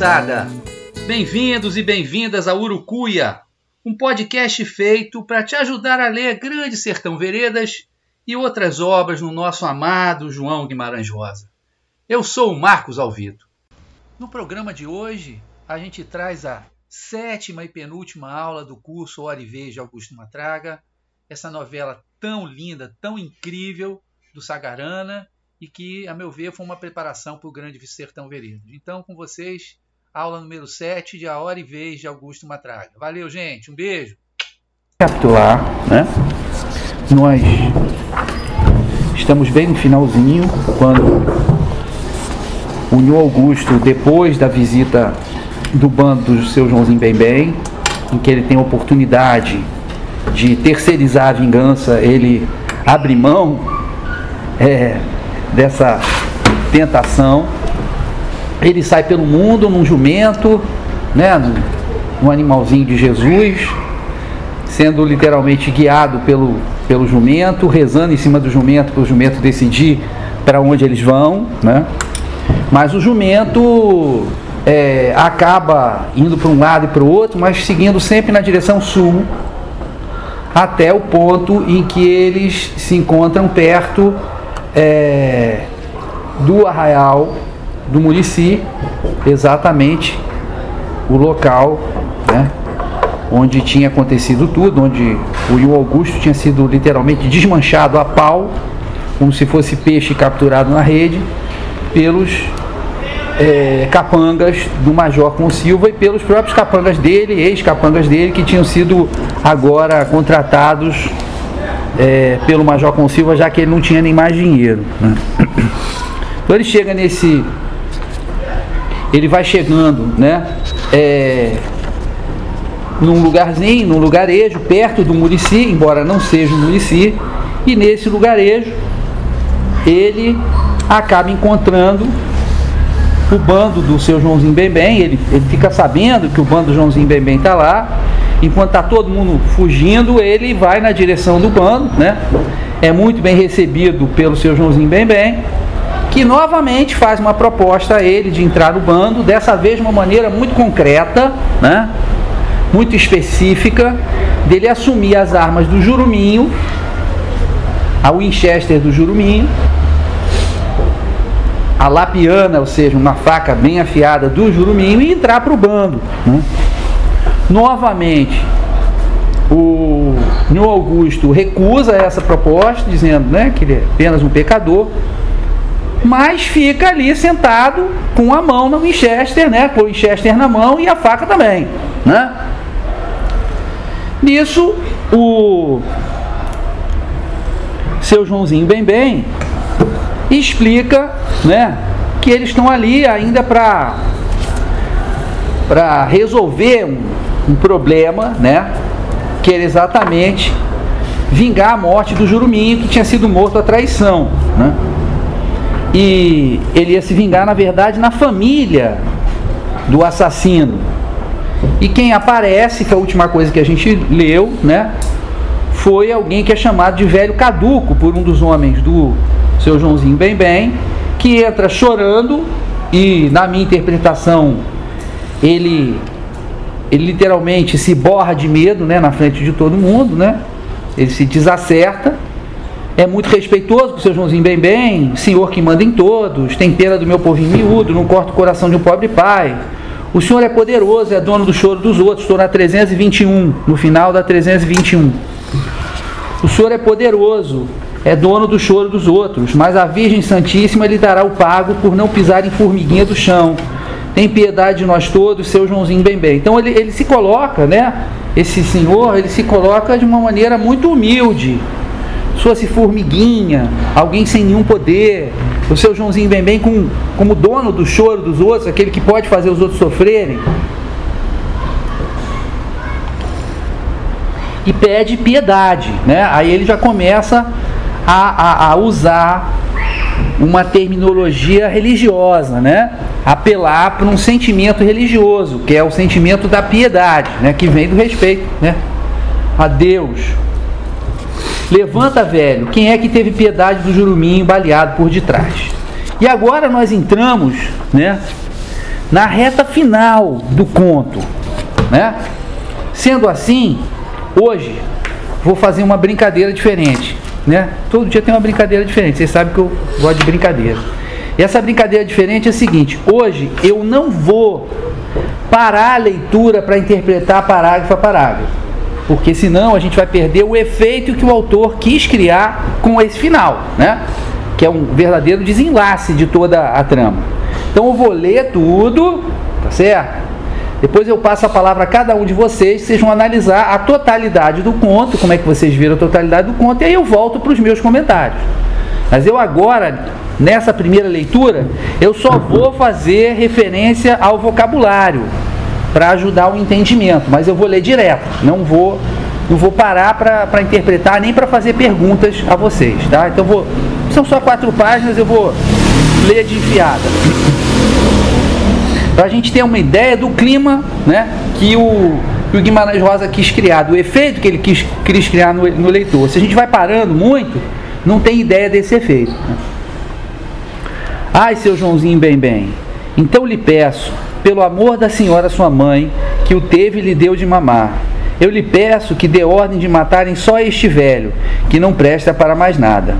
Jagunçada. Bem-vindos e bem-vindas a Urucuia, um podcast feito para te ajudar a ler Grande Sertão Veredas e outras obras no nosso amado João Guimarães Rosa. Eu sou o Marcos Alvito. No programa de hoje, a gente traz a sétima e penúltima aula do curso Hora e Vez Augusto Matraga, essa novela tão linda, tão incrível do Sagarana e que, a meu ver, foi uma preparação para o grande Sertão Veredas. Então, com vocês, aula número 7 de A Hora e Vez de Augusto Matraga. Valeu, gente. Um beijo. Capitular, né? Nós estamos bem no finalzinho, quando o Nho Augusto, depois da visita do bando do seu Joãozinho Bem Bem, em que ele tem a oportunidade de terceirizar a vingança, ele abre mão é, dessa tentação. Ele sai pelo mundo num jumento, né, num, animalzinho de Jesus, sendo literalmente guiado pelo, pelo jumento, rezando em cima do jumento para o jumento decidir para onde eles vão, né? Mas o jumento é, acaba indo para um lado e para o outro, mas seguindo sempre na direção sul, até o ponto em que eles se encontram perto é, do arraial do Murici, exatamente o local né, onde tinha acontecido tudo, onde o Rio Augusto tinha sido literalmente desmanchado a pau, como se fosse peixe capturado na rede, pelos é, capangas do Major com Silva e pelos próprios capangas dele, ex-capangas dele, que tinham sido agora contratados é, pelo Major com Silva, já que ele não tinha nem mais dinheiro. Né? Então ele chega nesse. Ele vai chegando, né? É, num lugarzinho, num lugarejo, perto do Murici, embora não seja o Murici, e nesse lugarejo ele acaba encontrando o bando do seu Joãozinho Bem Bem, ele, ele fica sabendo que o bando do Joãozinho Bem Bem está lá, enquanto está todo mundo fugindo, ele vai na direção do bando, né? É muito bem recebido pelo seu Joãozinho Bem Bem, que novamente faz uma proposta a ele de entrar no bando, dessa vez de uma maneira muito concreta, né? Muito específica, dele assumir as armas do Juruminho, a Winchester do Juruminho, a lapiana, ou seja, uma faca bem afiada do Juruminho e entrar para o bando. Né? Novamente, o Nho Augusto recusa essa proposta, dizendo né, que ele é apenas um pecador, mas fica ali sentado com a mão no Winchester, né, com o Winchester na mão e a faca também. Né? Nisso, o seu Joãozinho Bem Bem explica né, que eles estão ali ainda para para resolver um, um, problema, né, que era exatamente vingar a morte do Juruminho que tinha sido morto à traição, né? E ele ia se vingar, na verdade, na família do assassino. E quem aparece, que é a última coisa que a gente leu, né, foi alguém que é chamado de velho caduco por um dos homens do seu Joãozinho Bem Bem, que entra chorando e, na minha interpretação, ele, ele literalmente se borra de medo né, na frente de todo mundo, né? ele se desacerta, é muito respeitoso com o seu Joãozinho Bem Bem, senhor que manda em todos, tem pena do meu povinho miúdo, não corta o coração de um pobre pai. O senhor é poderoso, é dono do choro dos outros. Estou na 321, no final da 321. O senhor é poderoso, é dono do choro dos outros, mas a Virgem Santíssima lhe dará o pago por não pisar em formiguinha do chão. Tem piedade de nós todos, seu Joãozinho bem bem. Então ele, ele se coloca, né? Esse senhor, ele se coloca de uma maneira muito humilde. Se fosse formiguinha, alguém sem nenhum poder, o seu Joãozinho bem bem com, como dono do choro dos outros, aquele que pode fazer os outros sofrerem. E pede piedade, né? Aí ele já começa a, a, a usar uma terminologia religiosa, né? Apelar para um sentimento religioso, que é o sentimento da piedade, né? Que vem do respeito, né? A Deus. Levanta, velho. Quem é que teve piedade do juruminho baleado por detrás? E agora nós entramos, né? na reta final do conto, né? Sendo assim, hoje vou fazer uma brincadeira diferente, né? Todo dia tem uma brincadeira diferente. Vocês sabem que eu gosto de brincadeira. E essa brincadeira diferente é a seguinte: hoje eu não vou parar a leitura para interpretar parágrafo a parágrafo, porque senão a gente vai perder o efeito que o autor quis criar com esse final, né? Que é um verdadeiro desenlace de toda a trama. Então eu vou ler tudo, tá certo? Depois eu passo a palavra a cada um de vocês, vocês vão analisar a totalidade do conto, como é que vocês viram a totalidade do conto, e aí eu volto para os meus comentários. Mas eu agora, nessa primeira leitura, eu só vou fazer referência ao vocabulário para ajudar o entendimento, mas eu vou ler direto, não vou não vou parar para interpretar nem para fazer perguntas a vocês, tá? Então vou são só quatro páginas, eu vou ler de enfiada para a gente ter uma ideia do clima né, que, o, que o Guimarães Rosa quis criar, do efeito que ele quis, quis criar no, no leitor. Se a gente vai parando muito, não tem ideia desse efeito. Né? Ai, seu Joãozinho bem bem, então lhe peço, pelo amor da senhora sua mãe, que o teve e lhe deu de mamar, eu lhe peço que dê ordem de matarem só este velho, que não presta para mais nada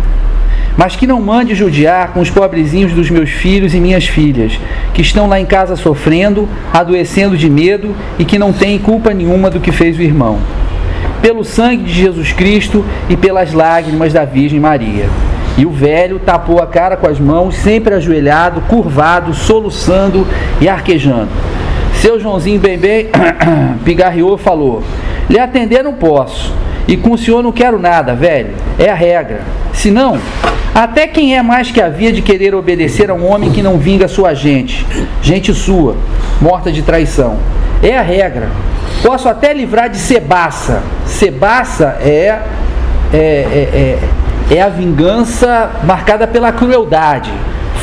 mas que não mande judiar com os pobrezinhos dos meus filhos e minhas filhas, que estão lá em casa sofrendo, adoecendo de medo e que não têm culpa nenhuma do que fez o irmão. Pelo sangue de Jesus Cristo e pelas lágrimas da Virgem Maria. E o velho tapou a cara com as mãos, sempre ajoelhado, curvado, soluçando e arquejando. Seu Joãozinho bem bem pigarreou falou: Lhe atender não posso. E com o senhor não quero nada, velho. É a regra. Se não, até quem é mais que havia de querer obedecer a um homem que não vinga sua gente, gente sua, morta de traição. É a regra. Posso até livrar de cebaça. Cebaça é, é, é, é, é a vingança marcada pela crueldade.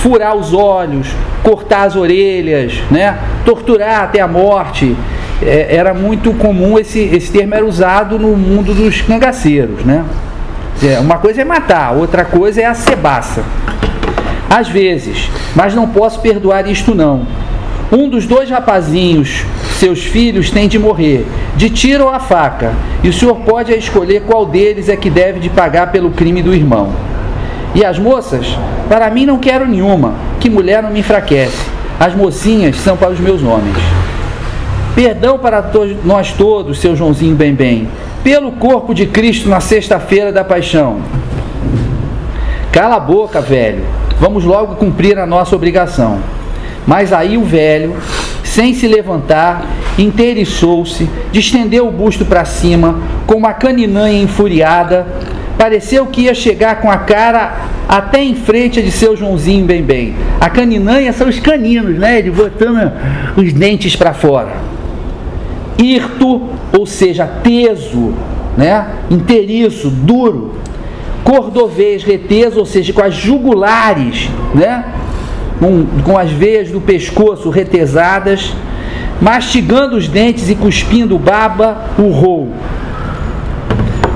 Furar os olhos, cortar as orelhas, né? torturar até a morte. É, era muito comum esse, esse termo era usado no mundo dos cangaceiros, né? É, uma coisa é matar, outra coisa é a cebaça. Às vezes, mas não posso perdoar isto não. Um dos dois rapazinhos, seus filhos, tem de morrer, de tiro ou a faca, e o senhor pode escolher qual deles é que deve de pagar pelo crime do irmão. E as moças? Para mim não quero nenhuma, que mulher não me enfraquece. As mocinhas são para os meus homens. Perdão para to nós todos, seu Joãozinho bem bem, pelo corpo de Cristo na sexta-feira da paixão. Cala a boca, velho. Vamos logo cumprir a nossa obrigação. Mas aí o velho, sem se levantar, inteiriçou-se, distendeu o busto para cima, com uma caninanha enfuriada, pareceu que ia chegar com a cara até em frente de seu Joãozinho bem bem. A caninanha são os caninos, né? Ele botando os dentes para fora. Irto ou seja, teso, né? inteiriço, duro. Cordovês reteso, ou seja, com as jugulares, né? Com, com as veias do pescoço retesadas, mastigando os dentes e cuspindo baba, urrou.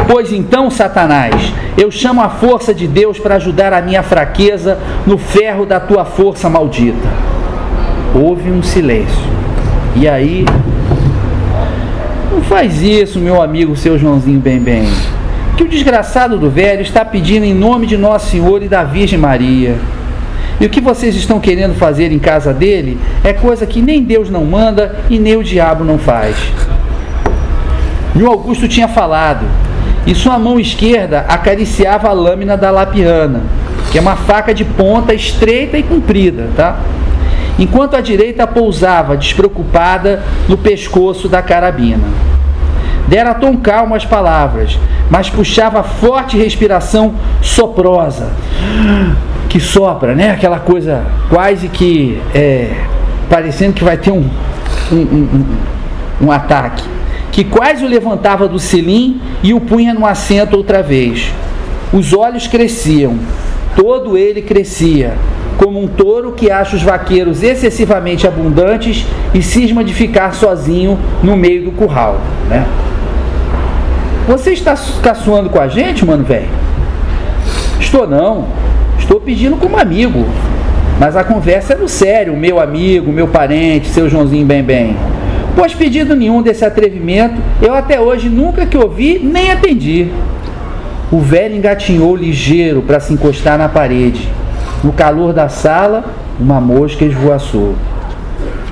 Pois então, Satanás, eu chamo a força de Deus para ajudar a minha fraqueza no ferro da tua força maldita. Houve um silêncio. E aí não faz isso, meu amigo, seu Joãozinho bem bem. Que o desgraçado do velho está pedindo em nome de Nosso Senhor e da Virgem Maria. E o que vocês estão querendo fazer em casa dele é coisa que nem Deus não manda e nem o diabo não faz. E o Augusto tinha falado, e sua mão esquerda acariciava a lâmina da lapiana, que é uma faca de ponta estreita e comprida, tá? enquanto a direita pousava despreocupada no pescoço da carabina. Dera tom calmo as palavras, mas puxava forte respiração soprosa, que sopra, né? Aquela coisa quase que é, parecendo que vai ter um, um, um, um ataque, que quase o levantava do cilim e o punha no assento outra vez. Os olhos cresciam, todo ele crescia, como um touro que acha os vaqueiros excessivamente abundantes e cisma de ficar sozinho no meio do curral, né? Você está caçoando com a gente, mano, velho? Estou não. Estou pedindo como amigo. mas a conversa é no sério, meu amigo, meu parente, seu Joãozinho bem bem. Pois pedido nenhum desse atrevimento, eu até hoje nunca que ouvi nem atendi. O velho engatinhou ligeiro para se encostar na parede. No calor da sala, uma mosca esvoaçou.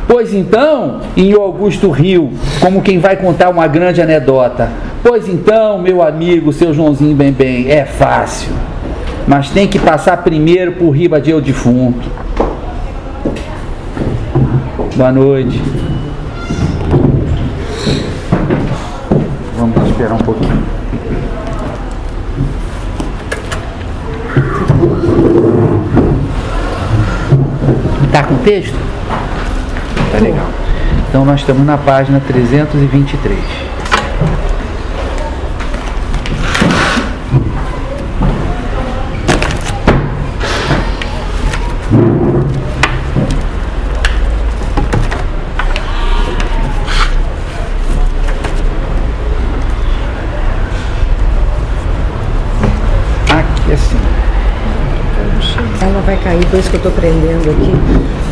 Pois então, em Augusto riu, como quem vai contar uma grande anedota. Pois então, meu amigo, seu Joãozinho bem bem, é fácil. Mas tem que passar primeiro por riba de eu defunto. Boa noite. Vamos esperar um pouquinho. Tá com texto? Tá legal. Então nós estamos na página 323. Aqui assim. Isso que eu tô prendendo aqui.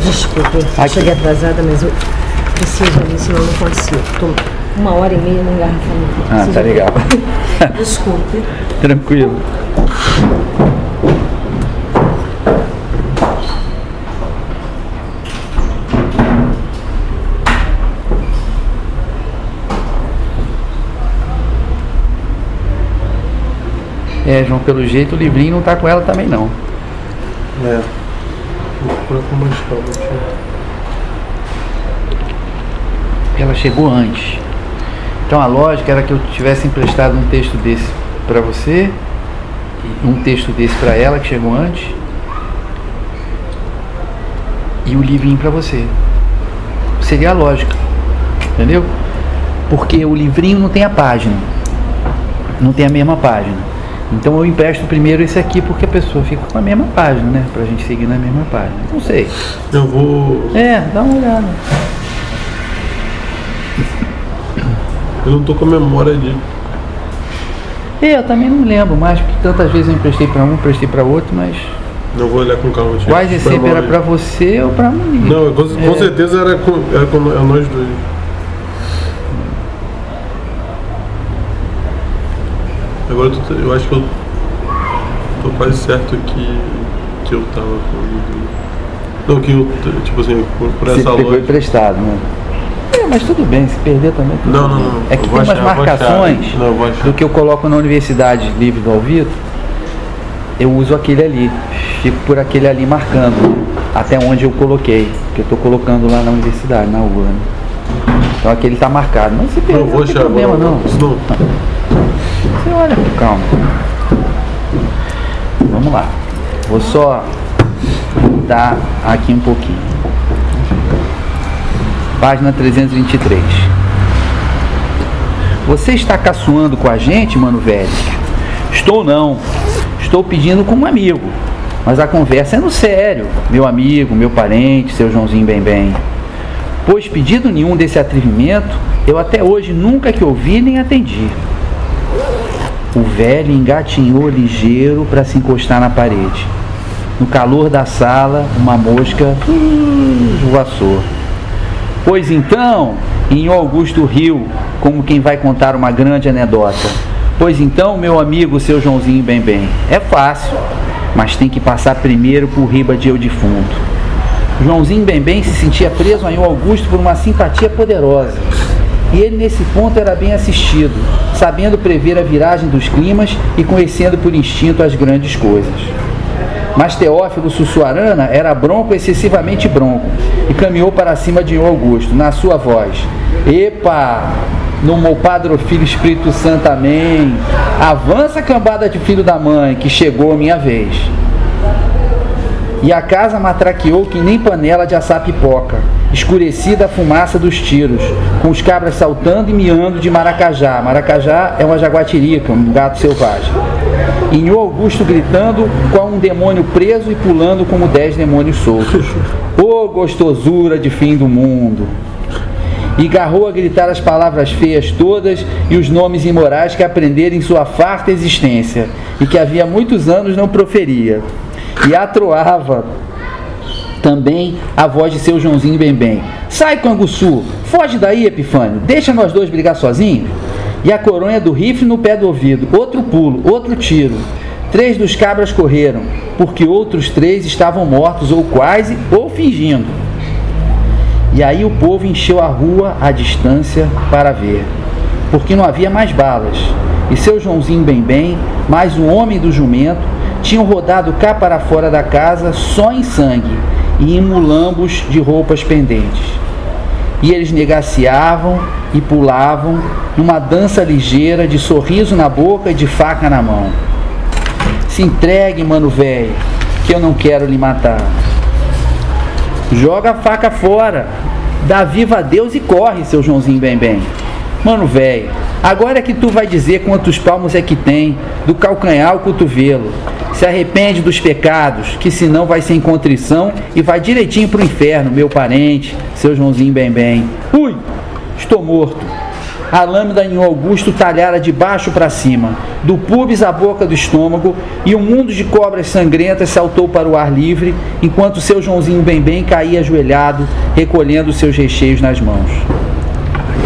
Desculpe, Aqui. cheguei atrasada, mas eu preciso ali, senão eu não consigo. Tô uma hora e meia no engarrafamento. Ah, tá legal. Desculpe. Tranquilo. É, João, pelo jeito o livrinho não tá com ela também não. É. Procurar com Ela chegou antes. Então a lógica era que eu tivesse emprestado um texto desse para você, um texto desse para ela que chegou antes, e o livrinho para você. Seria a lógica, entendeu? Porque o livrinho não tem a página, não tem a mesma página. Então eu empresto primeiro esse aqui porque a pessoa fica com a mesma página, né? Pra gente seguir na mesma página. Não sei. Eu vou. É, dá uma olhada. Eu não tô com a memória de. É, eu também não lembro mais, porque tantas vezes eu emprestei para um, emprestei para outro, mas Eu vou olhar com calma. quase esse era para você ou para mim. Não, com, com É. certeza era com, era com nós dois. Agora eu, tô- eu acho que eu tô quase certo que, que eu tava com. Não, que eu, tipo assim, por, por Você essa pegou loja. emprestado, né? É, mas tudo bem, se perder também. tudo Não, não, bem. não. É que Eu tem umas achar, marcações Não, do que eu coloco na Universidade Livre do Alvito, eu uso aquele ali. Fico por aquele ali marcando, até onde eu coloquei. Que eu estou colocando lá na universidade, na UA. Né? Então aquele está marcado. Mas se perder, Não, não, tem achar problema não. Não. Você olha com calma. Vamos lá. Vou só mudar aqui um pouquinho. Página 323. Você está caçoando com a gente, mano velho? Estou não. Estou pedindo como amigo. Mas a conversa é no sério. Meu amigo, meu parente, seu Joãozinho bem bem. Pois pedido nenhum desse atrevimento, eu até hoje nunca que ouvi nem atendi. O velho engatinhou ligeiro para se encostar na parede. No calor da sala, uma mosca hum, voaçou. Pois então, em Augusto riu, como quem vai contar uma grande anedota. Pois então, meu amigo, seu Joãozinho bem bem, é fácil, mas tem que passar primeiro por riba de eu defunto. Joãozinho bem bem se sentia preso a Augusto por uma simpatia poderosa. E ele nesse ponto era bem assistido, sabendo prever a viragem dos climas e conhecendo por instinto as grandes coisas. Mas Teófilo Sussuarana era bronco excessivamente bronco e caminhou para cima de Augusto, na sua voz. Epa! No meu Padre Filho Espírito Santo, amém. Avança, cambada de filho da mãe, que chegou a minha vez. E a casa matraqueou que nem panela de assar pipoca, escurecida a fumaça dos tiros, com os cabras saltando e miando de maracajá. Maracajá é uma jaguatirica, um gato selvagem. E Nho Augusto gritando com um demônio preso e pulando como dez demônios soltos. Ô gostosura de fim do mundo! E garrou a gritar as palavras feias todas e os nomes imorais que aprendera em sua farta existência e que havia muitos anos não proferia. E atroava também a voz de seu Joãozinho bem bem. Sai, Canguçu! Foge daí, Epifânio! Deixa nós dois brigar sozinhos! E a coronha do rifle no pé do ouvido. Outro pulo, outro tiro. Três dos cabras correram, porque outros três estavam mortos, ou quase, ou fingindo. E aí o povo encheu a rua à distância para ver, porque não havia mais balas. E seu Joãozinho bem bem, mais um homem do jumento, tinham rodado cá para fora da casa só em sangue e em mulambos de roupas pendentes. E eles negaciavam e pulavam numa dança ligeira de sorriso na boca e de faca na mão. Se entregue, mano velho, que eu não quero lhe matar. Joga a faca fora, dá viva a Deus e corre, seu Joãozinho bem bem. Mano velho, agora é que tu vai dizer quantos palmos é que tem, do calcanhar ao cotovelo se arrepende dos pecados, que senão vai sem contrição e vai direitinho para o inferno, meu parente, seu Joãozinho bem bem. Ui, estou morto. A lâmina em Augusto talhara de baixo para cima, do pubis à boca do estômago, e um mundo de cobras sangrentas saltou para o ar livre, enquanto seu Joãozinho bem bem caía ajoelhado, recolhendo seus recheios nas mãos.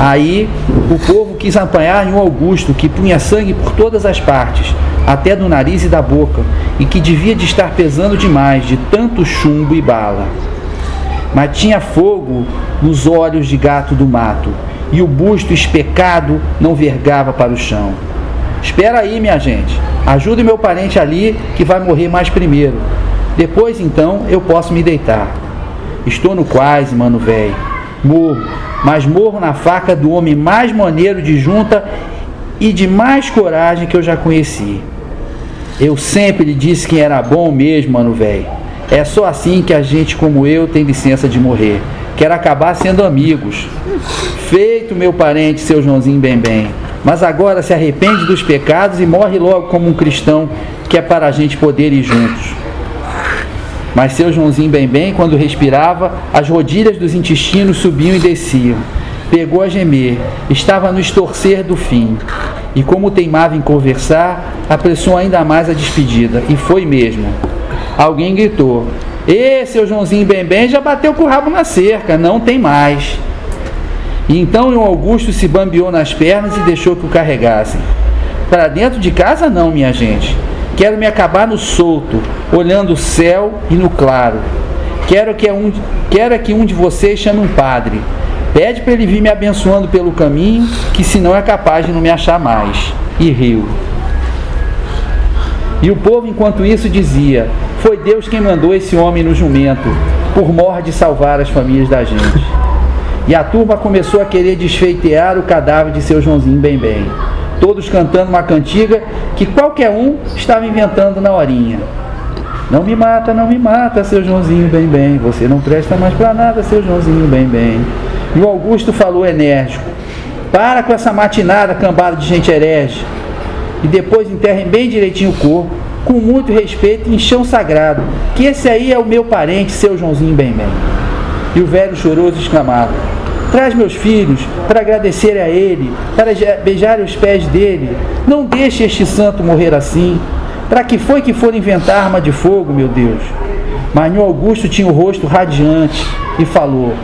Aí o povo quis apanhar em um Augusto que punha sangue por todas as partes, até do nariz e da boca, e que devia de estar pesando demais de tanto chumbo e bala. Mas tinha fogo nos olhos de gato do mato, e o busto especado não vergava para o chão. Espera aí, minha gente. Ajude meu parente ali que vai morrer mais primeiro. Depois então eu posso me deitar. Estou no quase, mano velho. Morro, mas morro na faca do homem mais maneiro de junta e de mais coragem que eu já conheci. Eu sempre lhe disse que era bom mesmo, mano velho. É só assim que a gente como eu tem licença de morrer. Quero acabar sendo amigos. Feito, meu parente, seu Joãozinho bem bem. Mas agora se arrepende dos pecados e morre logo como um cristão, que é para a gente poder ir juntos. Mas seu Joãozinho bem bem, quando respirava, as rodilhas dos intestinos subiam e desciam. Pegou a gemer, estava no estorcer do fim. E como teimava em conversar, apressou ainda mais a despedida. E foi mesmo. Alguém gritou: Ê, seu Joãozinho bem bem já bateu com o rabo na cerca, não tem mais. E então o Augusto se bambeou nas pernas e deixou que o carregassem. Para dentro de casa, não, minha gente. Quero me acabar no solto, olhando o céu e no claro. Quero que, um, quero que um de vocês chame um padre. Pede para ele vir me abençoando pelo caminho, que senão é capaz de não me achar mais. E riu. E o povo, enquanto isso, dizia: Foi Deus quem mandou esse homem no jumento, por mor de salvar as famílias da gente. E a turma começou a querer desfeitear o cadáver de seu Joãozinho bem bem todos cantando uma cantiga que qualquer um estava inventando na horinha. Não me mata, não me mata, seu Joãozinho bem bem. Você não presta mais para nada, seu Joãozinho bem bem. E o Augusto falou enérgico: Para com essa matinada cambada de gente herege. E depois enterrem bem direitinho o corpo, com muito respeito em chão sagrado, que esse aí é o meu parente, seu Joãozinho bem bem. E o velho choroso exclamava: Traz meus filhos para agradecer a Ele, para beijar os pés dele. Não deixe este santo morrer assim. Para que foi que for inventar arma de fogo, meu Deus? Mas Augusto tinha o rosto radiante e falou: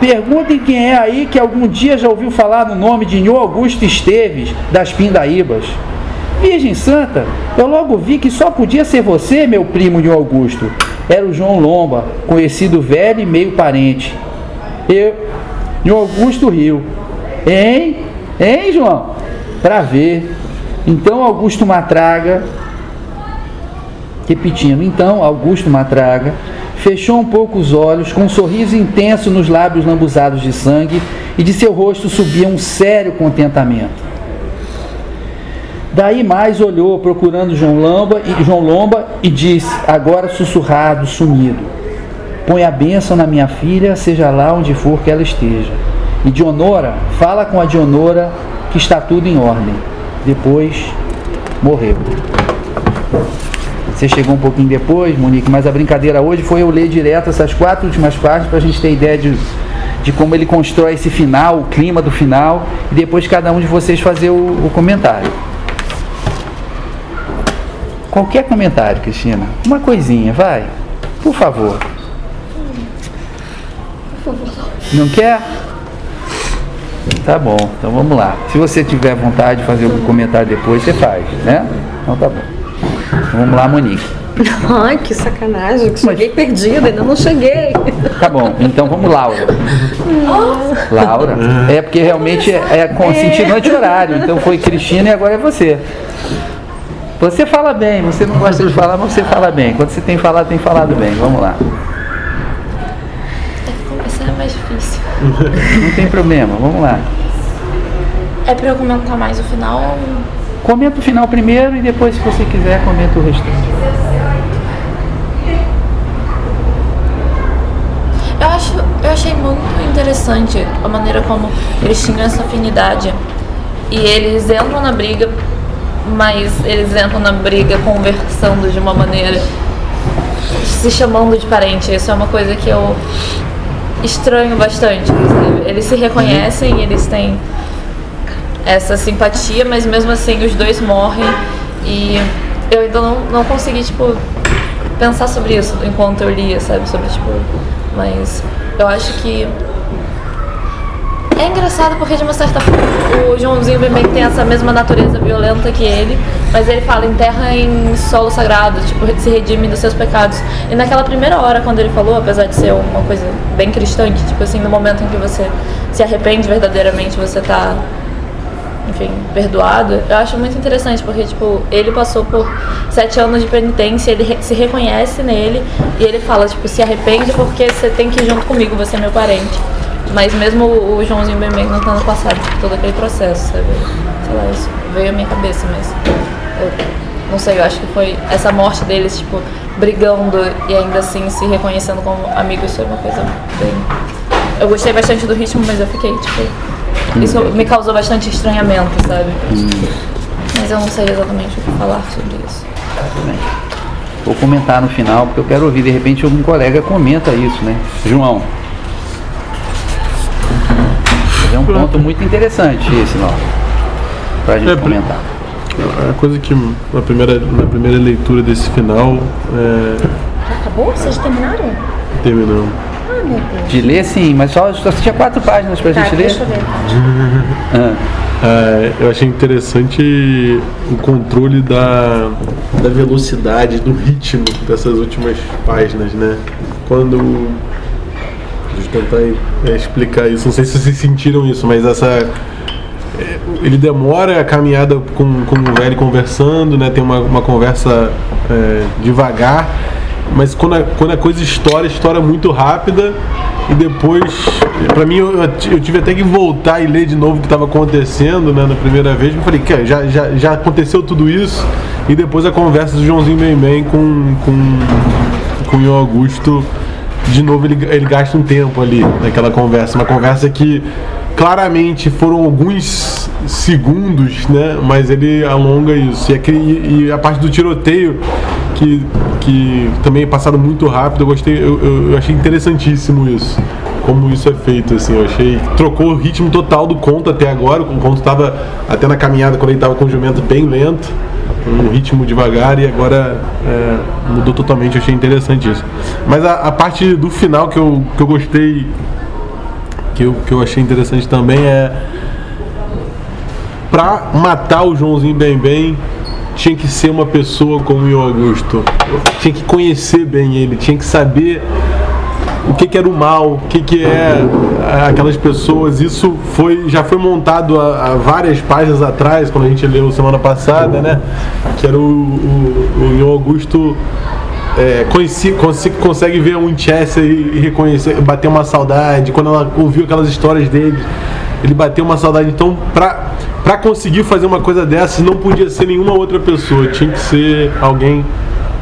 Perguntem quem é aí que algum dia já ouviu falar no nome de Nho Augusto Esteves, das Pindaíbas. Virgem Santa, eu logo vi que só podia ser você, meu primo Nho Augusto. Era o João Lomba, conhecido velho e meio parente. Eu, e o Augusto riu. Hein? Hein, João? Para ver. Então Augusto Matraga, repetindo, então Augusto Matraga fechou um pouco os olhos, com um sorriso intenso nos lábios lambuzados de sangue, e de seu rosto subia um sério contentamento. Daí mais olhou procurando João Lomba e João Lomba e disse, agora sussurrado, sumido: Põe a bênção na minha filha, seja lá onde for que ela esteja. E Dionora, fala com a Dionora que está tudo em ordem. Depois morreu. Você chegou um pouquinho depois, Monique, mas a brincadeira hoje foi eu ler direto essas quatro últimas páginas para a gente ter ideia de, de como ele constrói esse final, o clima do final, e depois cada um de vocês fazer o, o comentário. Qualquer comentário, Cristina. Uma coisinha, vai. Por favor. Por favor. Não quer? Tá bom, então vamos lá. Se você tiver vontade de fazer algum comentário depois, você faz, né? Então tá bom. Então vamos lá, Monique. Ai, que sacanagem. que Cheguei perdida, ainda não cheguei. Tá bom, então vamos, Laura. Laura? É porque realmente é, é com sentido anti-horário. Então foi Cristina e agora é você. Você fala bem, você não gosta de falar, mas você fala bem. Quando você tem falado, tem falado bem. Vamos lá. Mais difícil. Não tem problema, vamos lá. É pra eu comentar mais o final. Comenta o final primeiro e depois, se você quiser, comenta o restante. Eu, acho, eu achei muito interessante a maneira como eles tinham essa afinidade. E eles entram na briga, mas eles entram na briga conversando de uma maneira. se chamando de parente. Isso é uma coisa que eu estranho bastante. sabe? Eles se reconhecem, eles têm essa simpatia, mas mesmo assim os dois morrem. E eu ainda não, não consegui, tipo, pensar sobre isso enquanto eu lia, sabe? Sobre, tipo. Mas eu acho que. É engraçado porque de uma certa forma o Joãozinho Bemem tem essa mesma natureza violenta que ele, mas ele fala em terra em solo sagrado, tipo, se redime dos seus pecados. E naquela primeira hora quando ele falou, apesar de ser uma coisa bem cristã, que tipo assim, no momento em que você se arrepende verdadeiramente, você tá enfim, perdoado, eu acho muito interessante, porque, tipo, ele passou por sete anos de penitência, ele se reconhece nele e ele fala, tipo, se arrepende porque você tem que ir junto comigo, você é meu parente. Mas mesmo o Joãozinho Bemem não tendo passado por todo aquele processo, sabe? Sei lá, isso veio à minha cabeça, mas não sei, eu acho que foi essa morte deles, tipo, brigando e ainda assim se reconhecendo como amigos, foi uma coisa bem. Eu gostei bastante do ritmo, mas eu fiquei, tipo. Isso me causou bastante estranhamento, sabe? Mas eu não sei exatamente o que falar sobre isso. Vou comentar no final, porque eu quero ouvir, de repente, algum colega comenta isso, né? João. Mas é um ponto muito interessante esse, não. Pra gente É, comentar. A coisa que na primeira, na primeira leitura desse final é, Já acabou? Vocês terminaram? terminando. Ah, meu Deus. De ler, sim, mas só, só tinha quatro páginas pra Tá, gente ler. deixa eu ver. Ah, É, eu achei interessante o controle da, da velocidade, do ritmo dessas últimas páginas, né? Quando. Deixa eu tentar é, explicar isso, não sei se vocês sentiram isso, mas essa. É, Ele demora a caminhada com, com o velho conversando, né? Tem uma, uma conversa é, devagar, mas quando a, quando a coisa estoura, estoura muito rápida e depois, pra mim, eu, eu tive até que voltar e ler de novo o que estava acontecendo, né, na primeira vez. Eu falei, cara, já, já, já aconteceu tudo isso. E depois a conversa do Joãozinho Bem Bem com, com, com o Ian Augusto. De novo, ele, ele gasta um tempo ali naquela conversa. Uma conversa que claramente foram alguns segundos, né? Mas ele alonga isso. E, aquele, e a parte do tiroteio, que, que também é passado muito rápido, eu gostei, eu- eu achei interessantíssimo isso. Como isso é feito, assim, eu achei. Trocou o ritmo total do conto até agora. O conto estava até na caminhada quando ele estava com o jumento bem lento, um ritmo devagar, e agora é, mudou totalmente. Eu achei interessante isso. Mas a, a parte do final que eu, que eu gostei, que eu, que eu achei interessante também é pra matar o Joãozinho Bem Bem, tinha que ser uma pessoa como o Augusto. Tinha que conhecer bem ele, tinha que saber o que, que era o mal, o que, que é aquelas pessoas. Isso foi já foi montado há, várias páginas atrás, quando a gente leu semana passada, né? Que era o, o, o Augusto é, conheci, consi- consegue ver um Winchester e, reconhecer, bater uma saudade. Quando ela ouviu aquelas histórias dele, ele bateu uma saudade. Então, pra, pra conseguir fazer uma coisa dessas, não podia ser nenhuma outra pessoa, tinha que ser alguém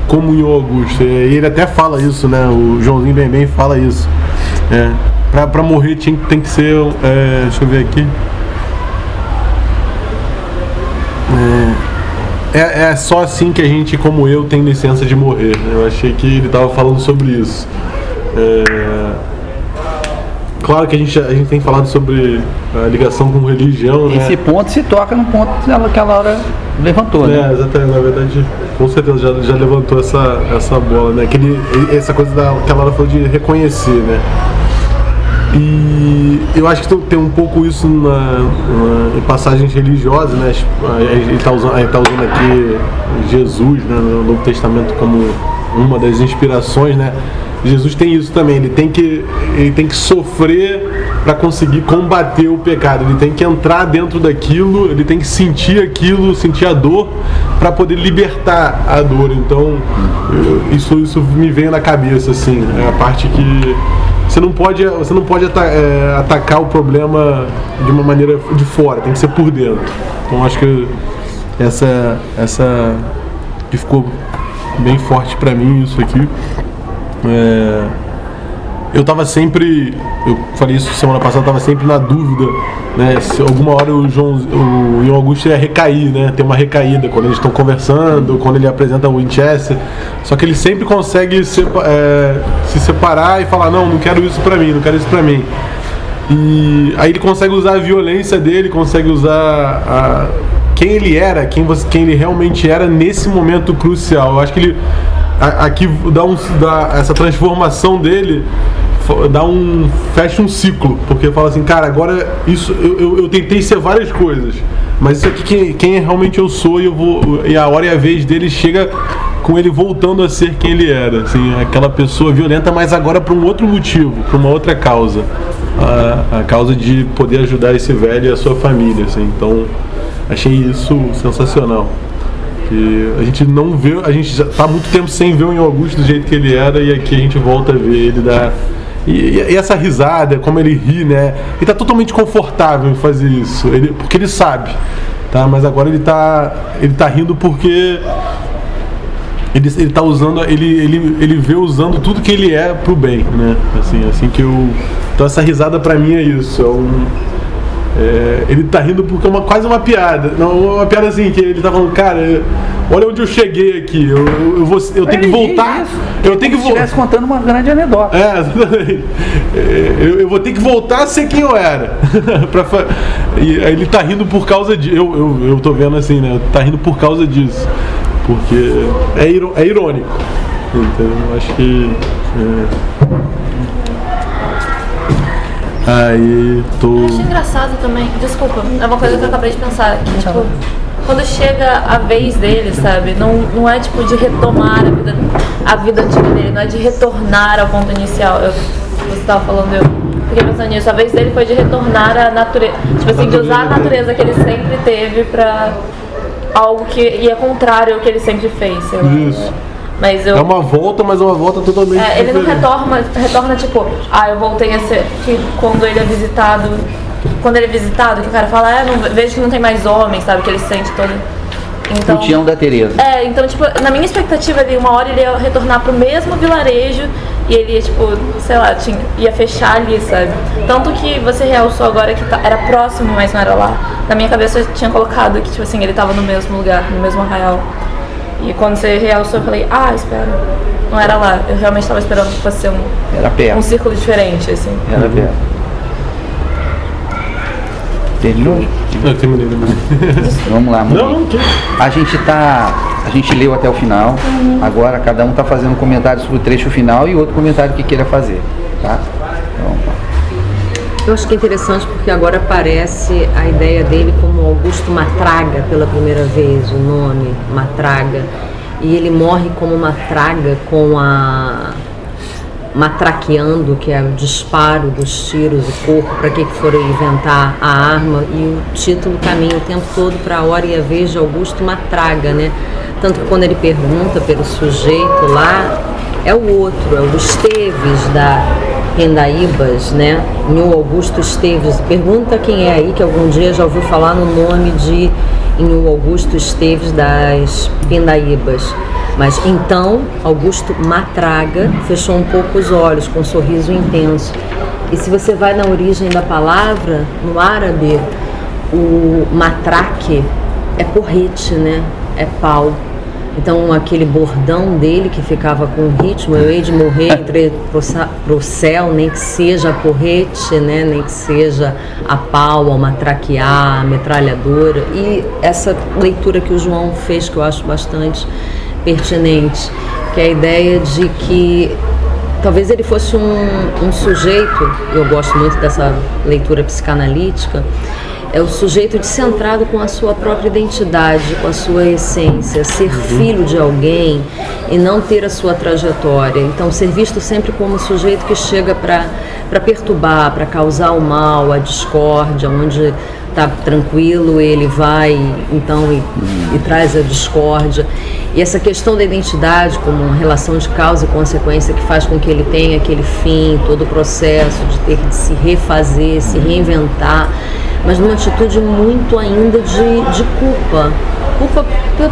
como o Augusto. E ele até fala isso, né? O Joãozinho Bem Bem fala isso. É, pra, pra morrer tinha, tem que ser. é, deixa eu ver aqui. É, é só assim que a gente, como eu, tem licença de morrer. né? Eu achei que ele estava falando sobre isso. É, Claro que a gente, a gente tem falado sobre a ligação com religião, né? Esse ponto se toca no ponto que aquela hora levantou, né? É, exatamente, na verdade, com certeza já, já levantou essa, essa bola, né? Aquele, essa coisa da, que a Laura falou de reconhecer, né? E eu acho que tem um pouco isso na, na, em passagens religiosas, né? Ele está usando, tá usando aqui Jesus né, no Novo Testamento como uma das inspirações, né? Jesus tem isso também, ele tem que, ele tem que sofrer para conseguir combater o pecado, ele tem que entrar dentro daquilo, ele tem que sentir aquilo, sentir a dor para poder libertar a dor. Então, isso, isso me vem na cabeça, assim, é a parte que você não pode, você não pode é, atacar o problema de uma maneira de fora, tem que ser por dentro. Então, acho que essa, essa que ficou bem forte para mim isso aqui. É, eu tava sempre, eu falei isso semana passada, tava sempre na dúvida, né? Se alguma hora o João, o Ian Augusto ia recair, né? Tem uma recaída quando eles estão conversando, quando ele apresenta o Winchester. Só que ele sempre consegue se, é, se separar e falar, não, não quero isso pra mim, não quero isso pra mim. E aí ele consegue usar a violência dele, consegue usar a, quem ele era, quem, você, quem ele realmente era nesse momento crucial. Eu acho que ele aqui dá, um, dá essa transformação dele dá um fecha um ciclo porque fala assim cara agora isso eu, eu, eu tentei ser várias coisas mas isso aqui quem, quem realmente eu sou e eu vou e a hora e a vez dele chega com ele voltando a ser quem ele era assim aquela pessoa violenta mas agora por um outro motivo por uma outra causa a, a causa de poder ajudar esse velho e a sua família assim então achei isso sensacional que a gente não vê, a gente já tá muito tempo sem ver o Augusto do jeito que ele era e aqui a gente volta a ver ele da e, e, essa risada, como ele ri, né? Ele tá totalmente confortável em fazer isso, ele, porque ele sabe, tá? Mas agora ele tá, ele tá rindo porque ele, ele tá usando, ele, ele, ele vê usando tudo que ele é pro bem, né? Assim, assim que eu. Então essa risada pra mim é isso, é um é, ele tá rindo porque é uma, quase uma piada. Não, uma piada assim, que ele tá falando, cara, olha onde eu cheguei aqui. Eu, eu, eu, vou, eu tenho que voltar. Eu tenho que voltar. estivesse contando uma grande anedota. É, é, eu, eu vou ter que voltar a ser quem eu era. e aí ele tá rindo por causa disso. Eu, eu, eu tô vendo assim, né? Tá rindo por causa disso. Porque é, é irônico. Então, acho que. É, Aí tô. Eu acho engraçado também, desculpa, é uma coisa que eu acabei de pensar, que tipo, quando chega a vez dele, sabe, não, não é tipo de retomar a vida, a vida antiga dele, não é de retornar ao ponto inicial. Eu, você estava falando, eu fiquei pensando nisso, a vez dele foi de retornar à natureza, tipo assim, de usar a natureza que ele sempre teve pra algo que ia contrário ao que ele sempre fez, sei lá. Isso. Mas eu, é uma volta, mas é uma volta totalmente é, Ele não retorna, retorna tipo, ah, eu voltei a ser. Que quando ele é visitado. Quando ele é visitado, que o cara fala, é, não, vejo que não tem mais homens, sabe? Que ele sente todo. Então, o Tião da Tereza. É, então, tipo, na minha expectativa ali, uma hora ele ia retornar pro mesmo vilarejo e ele ia, tipo, sei lá, tinha, ia fechar ali, sabe? Tanto que você realçou agora que tá, era próximo, mas não era lá. Na minha cabeça eu tinha colocado que, tipo assim, ele tava no mesmo lugar, no mesmo arraial. E quando você realçou, eu falei, ah, espera, não era lá. Eu realmente estava esperando que fosse um, era perto. um círculo diferente, assim. Era perto. Terminou? Eu terminei também. Vamos lá, Não, não, A gente tá. A gente leu até o final. Uhum. Agora cada um está fazendo um comentário sobre o trecho final e outro comentário que queira fazer. Tá? Eu acho que é interessante porque agora aparece a ideia dele como Augusto Matraga pela primeira vez, o nome Matraga. E ele morre como Matraga com a matraqueando, que é o disparo dos tiros, o corpo, para que foram inventar a arma, e o título caminha o tempo todo para a hora e a vez de Augusto Matraga, né? Tanto que quando ele pergunta pelo sujeito lá, é o outro, é o Esteves da Rendaíbas, né? Nho Augusto Esteves. Pergunta quem é aí que algum dia já ouviu falar no nome de Nho Augusto Esteves das Pendaíbas. Mas então Augusto Matraga fechou um pouco os olhos com um sorriso intenso. E se você vai na origem da palavra, no árabe, o matraque é porrete, né? É pau. Então, aquele bordão dele que ficava com ritmo, eu hei de morrer entre pro céu, nem que seja a porrete, né? nem que seja a pau, a matraquear, a metralhadora. E essa leitura que o João fez, que eu acho bastante pertinente, que é a ideia de que talvez ele fosse um, um sujeito, eu gosto muito dessa leitura psicanalítica, é o sujeito descentrado com a sua própria identidade, com a sua essência, ser filho de alguém e não ter a sua trajetória. Então, ser visto sempre como sujeito que chega para perturbar, para causar o mal, a discórdia, onde está tranquilo, ele vai então e, e, traz a discórdia. E essa questão da identidade como uma relação de causa e consequência que faz com que ele tenha aquele fim, todo o processo de ter que se refazer, se reinventar, mas numa atitude muito ainda de, de culpa. Culpa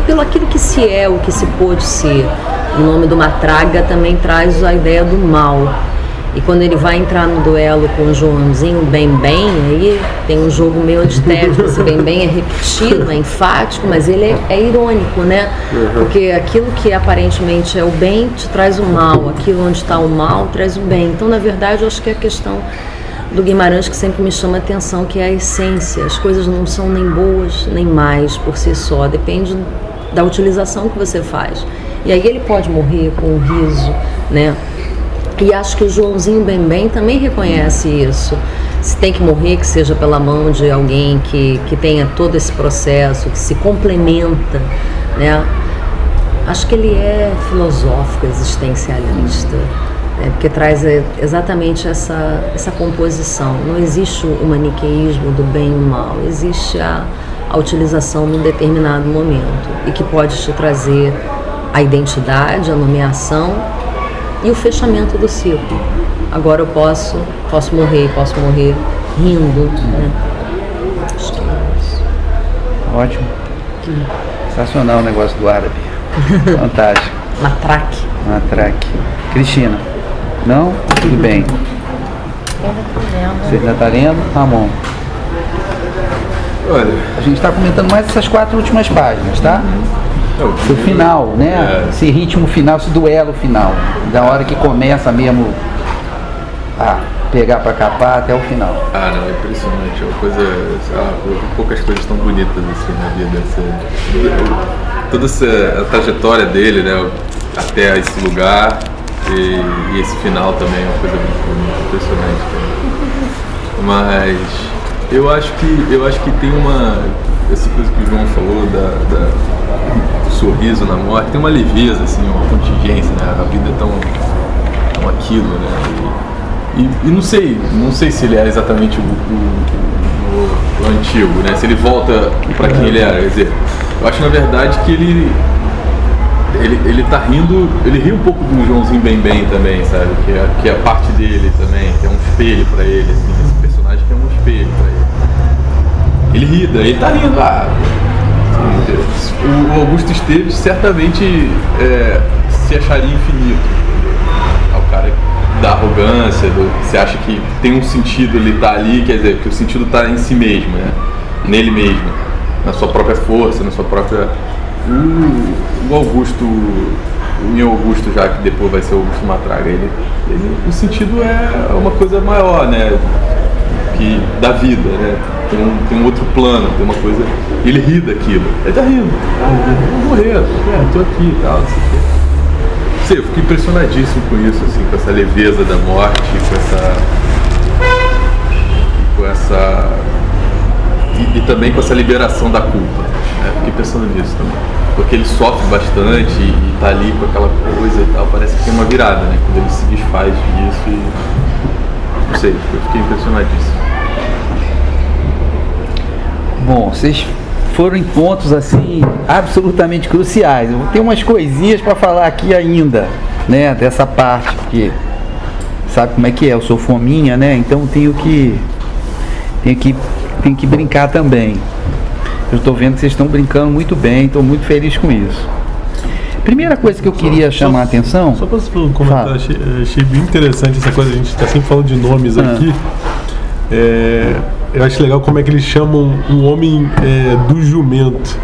pelo aquilo que se é, o que se pôde ser. O nome do Matraga também traz a ideia do mal e quando ele vai entrar no duelo com o Joãozinho bem bem, aí tem um jogo meio antitético, esse bem bem é repetido, é enfático, mas ele é, é irônico, né? Porque aquilo que aparentemente é o bem te traz o mal, aquilo onde está o mal traz o bem. Então, na verdade, eu acho que é a questão do Guimarães que sempre me chama a atenção, que é a essência. As coisas não são nem boas nem mais por si só, depende da utilização que você faz. E aí ele pode morrer com um riso, né? E acho que o Joãozinho Bem Bem também reconhece isso. Se tem que morrer, que seja pela mão de alguém que, que tenha todo esse processo, que se complementa, né? Acho que ele é filosófico, existencialista, né? porque traz exatamente essa, essa composição. Não existe o maniqueísmo do bem e o mal, existe a, a utilização num determinado momento e que pode te trazer a identidade, a nomeação e o fechamento do ciclo. Agora eu posso, posso morrer, posso morrer rindo, né? Acho que é isso. Ótimo. Hum. Sensacional o negócio do árabe. Fantástico. Matraque. Matraque. Cristina, não? Tudo bem. Você ainda está lendo? Tá bom. Olha. A gente está comentando mais essas quatro últimas páginas, tá? Uhum o final, né? É. Esse ritmo final, esse duelo final. Da hora que começa mesmo a pegar para capar até o final. Ah, não, é impressionante. É uma coisa. Ah, poucas coisas tão bonitas assim na vida. Essa, toda essa trajetória dele, né? Até esse lugar e, e, esse final também é uma coisa muito, muito impressionante. Mas eu acho que eu acho que tem uma essa coisa que o João falou da, da sorriso na morte, tem uma leveza, assim, uma contingência, né? A vida é tão, tão aquilo, né? E, e, e não sei, não sei se ele é exatamente o, o, o, o antigo, né? Se ele volta para quem ele era, quer dizer, eu acho na verdade que ele ele, ele tá rindo, ele ri um pouco do Joãozinho Bem Bem também, sabe? Que é, que é a parte dele também, que é um espelho para ele, assim, esse personagem que é um espelho para ele. Ele ri, daí ele tá rindo, ah, o Augusto Esteves certamente é, se acharia infinito. É o cara da arrogância, do, você acha que tem um sentido ele estar tá ali, quer dizer, que o sentido está em si mesmo, né? nele mesmo, na sua própria força, na sua própria. O, o Augusto, o meu Augusto, já que depois vai ser o Augusto Matraga, ele, ele, o sentido é uma coisa maior, né? Que, da vida, né? tem um, tem um outro plano, tem uma coisa. Ele ri daquilo. Ele tá rindo. Ah, vou morrer, é, tô aqui e tal, não sei o eu fico impressionadíssimo com isso, assim, com essa leveza da morte, com essa. com essa. E, e também com essa liberação da culpa. Fiquei pensando nisso também. Porque ele sofre bastante e, e tá ali com aquela coisa e tal, parece que tem uma virada, né? Quando ele se desfaz disso e. Não sei, eu fiquei impressionadíssimo. Bom, vocês foram em pontos assim absolutamente cruciais. Eu vou ter umas coisinhas para falar aqui ainda, né, dessa parte, porque sabe como é que é, eu sou fominha, né? Então tenho que tenho que tenho que brincar também. Eu estou vendo que vocês estão brincando muito bem, estou muito feliz com isso. Primeira coisa que eu queria só, chamar só, a atenção. Só para um comentário, achei, achei, bem interessante essa coisa, a gente está sempre falando de nomes ah. aqui. É, eu acho legal como é que eles chamam um homem é, do jumento.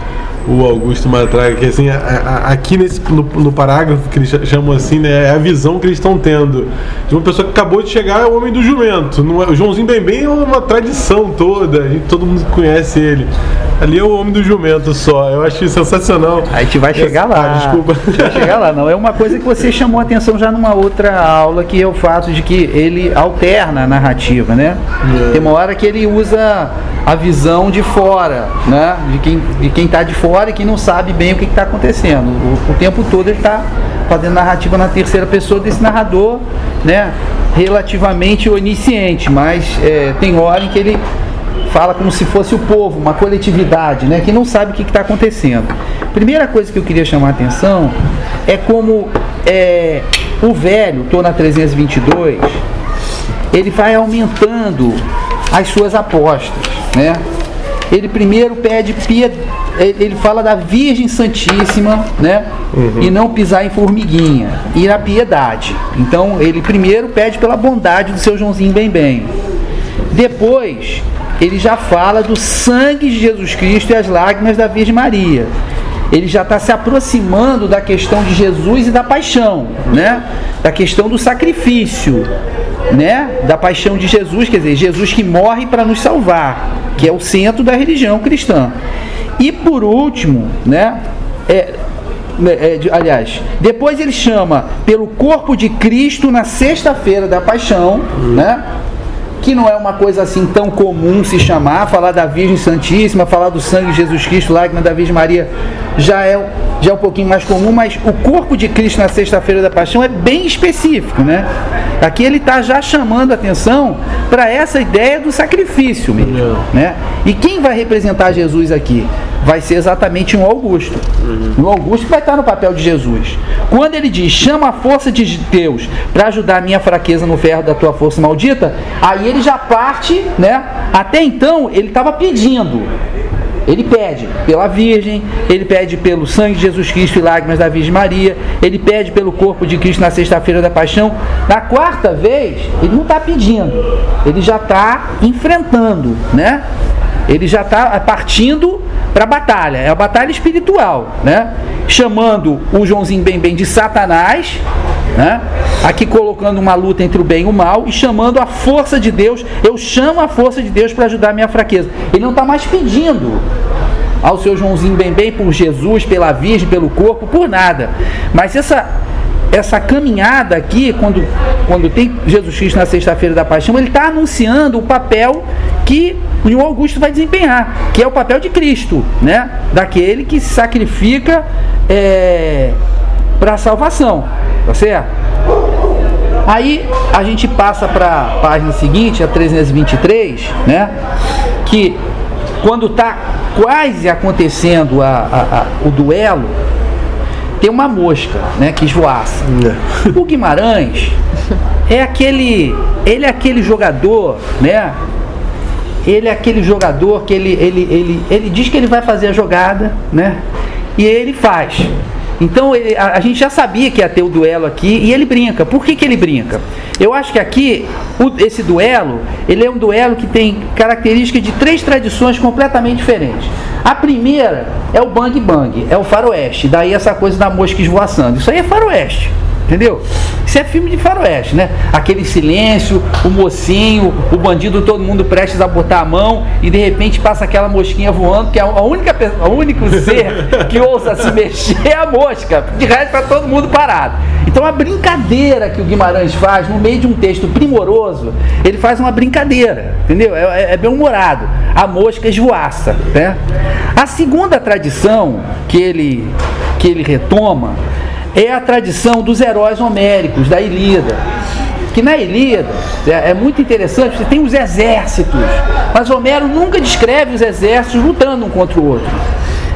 O Augusto Matraga, que assim, a, a, aqui nesse, no, no, parágrafo que eles chamam assim, né, é a visão que eles estão tendo de uma pessoa que acabou de chegar, é o homem do jumento. Não é, o Joãozinho Bem Bem é uma tradição toda, a gente, todo mundo conhece ele. Ali é o homem do jumento só, eu acho sensacional. A gente vai chegar lá. Ah, desculpa. A gente vai chegar lá, não. É uma coisa que você chamou a atenção já numa outra aula, que é o fato de que ele alterna a narrativa, né? É. Tem uma hora que ele usa a visão de fora, né? De quem de quem está de fora e quem não sabe bem o que está acontecendo. O, o, tempo todo ele está fazendo narrativa na terceira pessoa desse narrador, né? Relativamente onisciente, mas é, tem hora em que ele fala como se fosse o povo, uma coletividade, né? Que não sabe o que está acontecendo. Primeira coisa que eu queria chamar a atenção é como é, o velho, estou na 322, ele vai aumentando as suas apostas né? Ele primeiro pede piedade, ele fala da Virgem Santíssima, né? Uhum. E não pisar em formiguinha, e a piedade. Então ele primeiro pede pela bondade do seu Joãozinho bem bem. Depois ele já fala do sangue de Jesus Cristo e as lágrimas da Virgem Maria. Ele já está se aproximando da questão de Jesus e da paixão, né? Da questão do sacrifício, né? Da paixão de Jesus, quer dizer, Jesus que morre para nos salvar que é o centro da religião cristã. E por último, né, é, é, aliás, depois ele chama pelo corpo de Cristo na sexta-feira da paixão, né? Que não é uma coisa assim tão comum se chamar, falar da Virgem Santíssima, falar do sangue de Jesus Cristo, lágrima da Virgem Maria, já é, já é um pouquinho mais comum, mas o corpo de Cristo na sexta-feira da paixão é bem específico, né? Aqui ele está já chamando atenção para essa ideia do sacrifício mesmo, né? E quem vai representar Jesus aqui? Vai ser exatamente um Augusto. Uhum. Um Augusto vai estar no papel de Jesus. Quando ele diz, chama a força de Deus para ajudar a minha fraqueza no ferro da tua força maldita, aí ele já parte, né? Até então ele estava pedindo. Ele pede pela Virgem, ele pede pelo sangue de Jesus Cristo e lágrimas da Virgem Maria, ele pede pelo corpo de Cristo na sexta-feira da paixão. Na quarta vez, ele não está pedindo, ele já está enfrentando, né? Ele já está partindo para batalha, é a batalha espiritual, né? Chamando o Joãozinho Bem Bem de Satanás, né? Aqui colocando uma luta entre o bem e o mal e chamando a força de Deus. Eu chamo a força de Deus para ajudar a minha fraqueza. Ele não está mais pedindo ao seu Joãozinho Bem Bem por Jesus, pela Virgem, pelo corpo, por nada. Mas essa essa caminhada aqui, quando, quando tem Jesus Cristo na sexta-feira da paixão, ele está anunciando o papel que o Augusto vai desempenhar, que é o papel de Cristo, né? Daquele que se sacrifica é, para a salvação, tá certo? Aí a gente passa para a página seguinte, a 323, né? Que quando está quase acontecendo a, a, a, o duelo, tem uma mosca, né, que esvoaça. É. O Guimarães é aquele, ele é aquele jogador, né? Ele é aquele jogador que ele, ele, ele, ele diz que ele vai fazer a jogada, né? E ele faz. Então ele, a, a, gente já sabia que ia ter o duelo aqui e ele brinca. Por que, que ele brinca? Eu acho que aqui o, esse duelo ele é um duelo que tem características de três tradições completamente diferentes. A primeira é o bang bang, é o faroeste. Daí essa coisa da mosca esvoaçando. Isso aí é faroeste. Entendeu? Isso é filme de faroeste, né? Aquele silêncio, o mocinho, o bandido, todo mundo prestes a botar a mão e de repente passa aquela mosquinha voando, que é a única o único ser que ouça se mexer é a mosca. De resto para todo mundo parado. Então a brincadeira que o Guimarães faz no meio de um texto primoroso, ele faz uma brincadeira, entendeu? É, é, é bem humorado. A mosca esvoaça, né? A segunda tradição que ele que ele retoma é a tradição dos heróis homéricos, da Ilíada. Que na Ilíada é, é muito interessante, você tem os exércitos, mas Homero nunca descreve os exércitos lutando um contra o outro.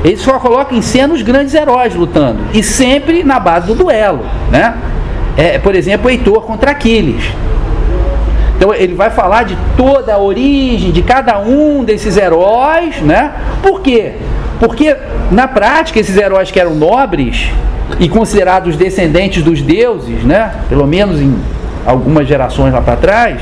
Ele só coloca em cena os grandes heróis lutando, e sempre na base do duelo. Né? É, por exemplo, Heitor contra Aquiles. Então ele vai falar de toda a origem de cada um desses heróis, né? Por quê? Porque na prática esses heróis que eram nobres, e considerados descendentes dos deuses, né? pelo menos em, algumas gerações lá para trás,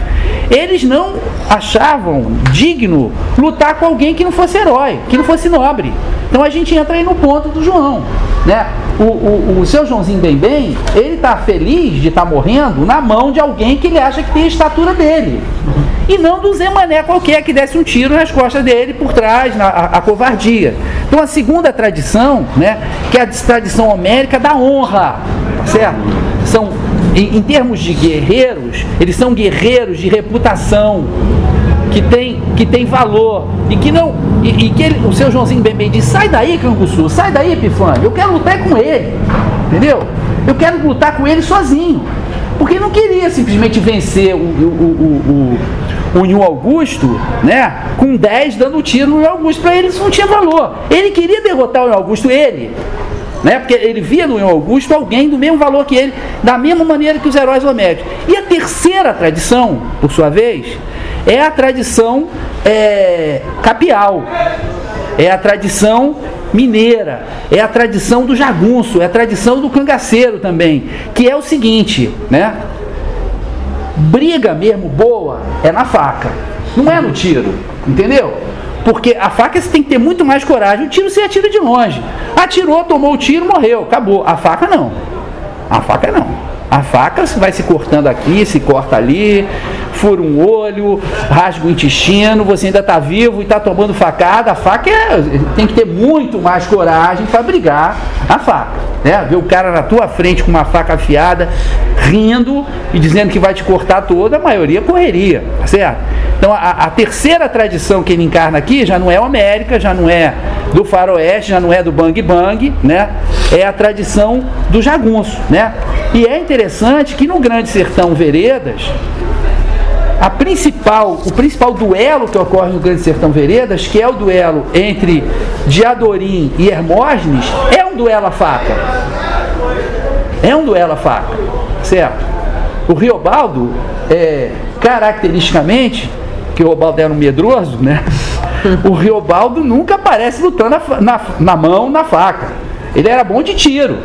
eles não achavam digno lutar com alguém que não fosse herói, que não fosse nobre. Então a gente entra aí no ponto do João. Né? O, o, o seu Joãozinho Bem Bem, ele está feliz de estar tá morrendo na mão de alguém que ele acha que tem a estatura dele. E não do Zé Mané qualquer que desse um tiro nas costas dele por trás, na, a, a covardia. Então a segunda tradição, né, que é a tradição homérica da honra, certo? São, em, em termos de guerreiros, eles são guerreiros de reputação, que tem, que tem valor e que não e, e que ele, o seu Joãozinho bem bem diz sai daí Canguçu, sai daí Epifânio, eu quero lutar com ele, entendeu? Eu quero lutar com ele sozinho, porque ele não queria simplesmente vencer o, o, o, o, o Nho Augusto, né? Com 10 dando tiro no Augusto, para ele isso não tinha valor. Ele queria derrotar o Nho Augusto, ele, né? Porque ele via no Augusto alguém do mesmo valor que ele, da mesma maneira que os heróis homéricos. E a terceira tradição, por sua vez, é a tradição é, capial, é a tradição mineira, é a tradição do jagunço, é a tradição do cangaceiro também, que é o seguinte, né? Briga mesmo boa é na faca, não é no tiro, entendeu? Porque a faca você tem que ter muito mais coragem. O tiro você atira de longe. Atirou, tomou o tiro, morreu, acabou. A faca não. A faca não. A faca vai se cortando aqui, se corta ali, fura um olho, rasga o intestino, você ainda está vivo e está tomando facada. A faca é, tem que ter muito mais coragem para brigar a faca. Né? Ver o cara na tua frente com uma faca afiada, rindo e dizendo que vai te cortar toda, a maioria correria, tá certo? Então a, a terceira tradição que ele encarna aqui já não é homérica, já não é do faroeste, já não é do bang bang, né? É a tradição do jagunço, né? E é interessante que no Grande Sertão Veredas, a principal, o principal duelo que ocorre no Grande Sertão Veredas, que é o duelo entre Diadorim e Hermógenes, é um duelo a faca. É um duelo a faca, certo? O Riobaldo, é, caracteristicamente, que o Riobaldo era um medroso, né? O Riobaldo nunca aparece lutando na, na, na mão, na faca. Ele era bom de tiro